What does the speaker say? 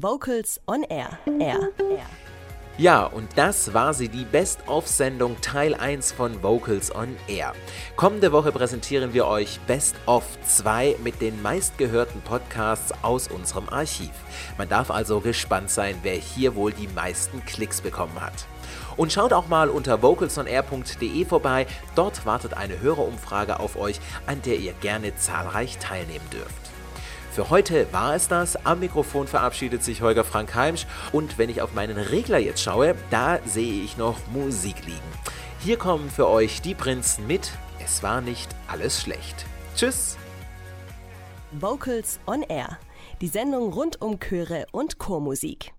Vocals on Air. Air. Air. Ja, und das war sie, die Best-of-Sendung Teil 1 von Vocals on Air. Kommende Woche präsentieren wir euch Best-of 2 mit den meistgehörten Podcasts aus unserem Archiv. Man darf also gespannt sein, wer hier wohl die meisten Klicks bekommen hat. Und schaut auch mal unter vocalsonair.de vorbei, dort wartet eine Hörerumfrage auf euch, an der ihr gerne zahlreich teilnehmen dürft. Für heute war es das. Am Mikrofon verabschiedet sich Holger Frank Heimsch. Und wenn ich auf meinen Regler jetzt schaue, da sehe ich noch Musik liegen. Hier kommen für euch die Prinzen mit Es war nicht alles schlecht. Tschüss! Vocals on Air. Die Sendung rund um Chöre und Chormusik.